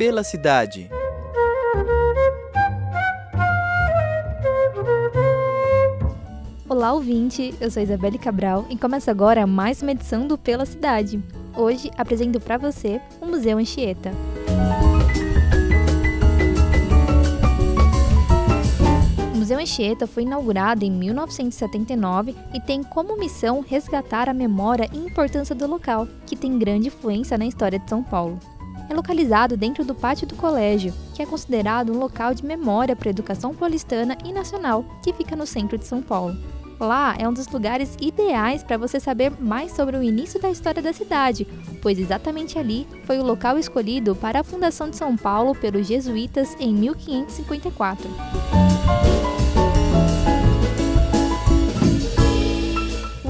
Pela cidade. Olá, ouvinte! Eu sou Isabelle Cabral e começa agora mais uma edição do Pela Cidade. Hoje apresento para você o Museu Anchieta. O Museu Anchieta foi inaugurado em 1979 e tem como missão resgatar a memória e importância do local, que tem grande influência na história de São Paulo. É localizado dentro do pátio do colégio, que é considerado um local de memória para a educação paulistana e nacional, que fica no centro de São Paulo. Lá é um dos lugares ideais para você saber mais sobre o início da história da cidade, pois exatamente ali foi o local escolhido para a fundação de São Paulo pelos jesuítas em 1554.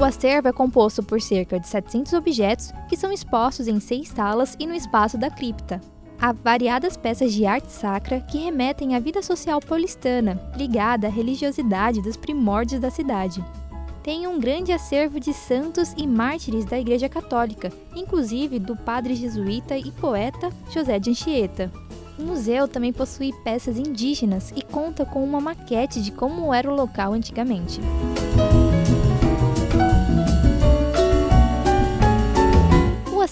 O acervo é composto por cerca de 700 objetos que são expostos em seis salas e no espaço da cripta. Há variadas peças de arte sacra que remetem à vida social paulistana, ligada à religiosidade dos primórdios da cidade. Tem um grande acervo de santos e mártires da Igreja Católica, inclusive do padre jesuíta e poeta José de Anchieta. O museu também possui peças indígenas e conta com uma maquete de como era o local antigamente.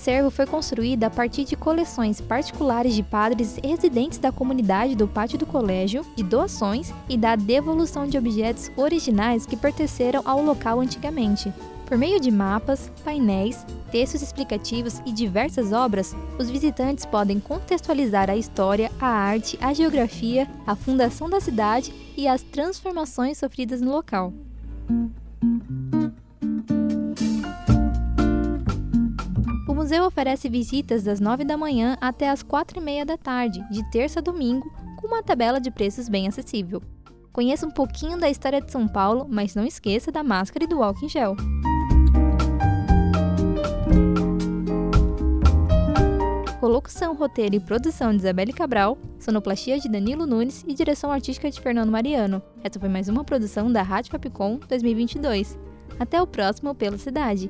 Acervo foi construído a partir de coleções particulares de padres residentes da comunidade do pátio do colégio, de doações e da devolução de objetos originais que pertenceram ao local antigamente. Por meio de mapas, painéis, textos explicativos e diversas obras, os visitantes podem contextualizar a história, a arte, a geografia, a fundação da cidade e as transformações sofridas no local. Museu oferece visitas das 9 da manhã até as 4 e meia da tarde, de terça a domingo, com uma tabela de preços bem acessível. Conheça um pouquinho da história de São Paulo, mas não esqueça da máscara e do em gel. Colocação, roteiro e produção de Isabelle Cabral, sonoplastia de Danilo Nunes e direção artística de Fernando Mariano. Essa foi mais uma produção da Rádio Fapcom 2022. Até o próximo Pela Cidade.